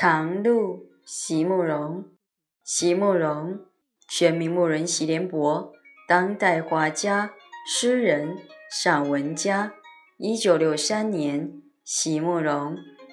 长路，席慕容。席慕容，全名慕人席联博，当代画家、诗人、散文家。一九六三年，席慕容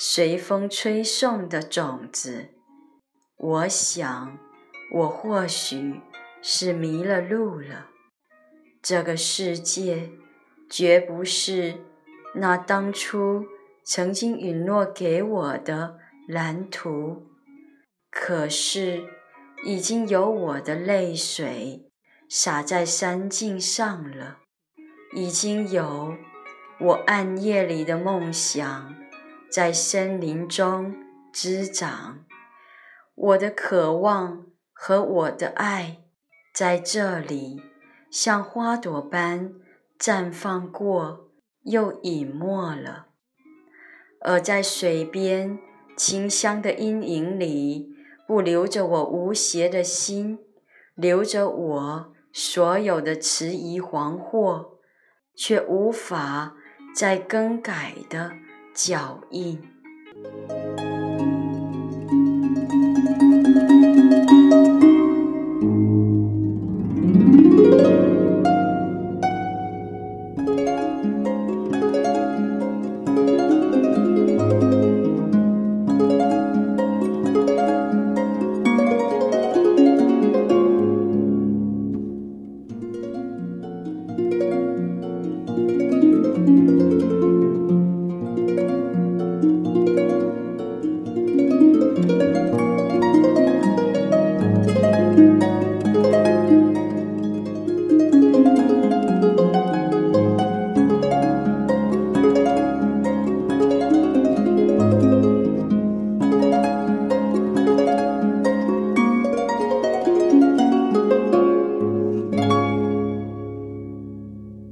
随风吹送的种子。我想，我或许是迷了路了。这个世界，绝不是那当初。曾经允诺给我的蓝图，可是已经有我的泪水洒在山径上了，已经有我暗夜里的梦想在森林中滋长，我的渴望和我的爱在这里像花朵般绽放过，又隐没了。而在水边清香的阴影里，不留着我无邪的心，留着我所有的迟疑惶惑，却无法再更改的脚印。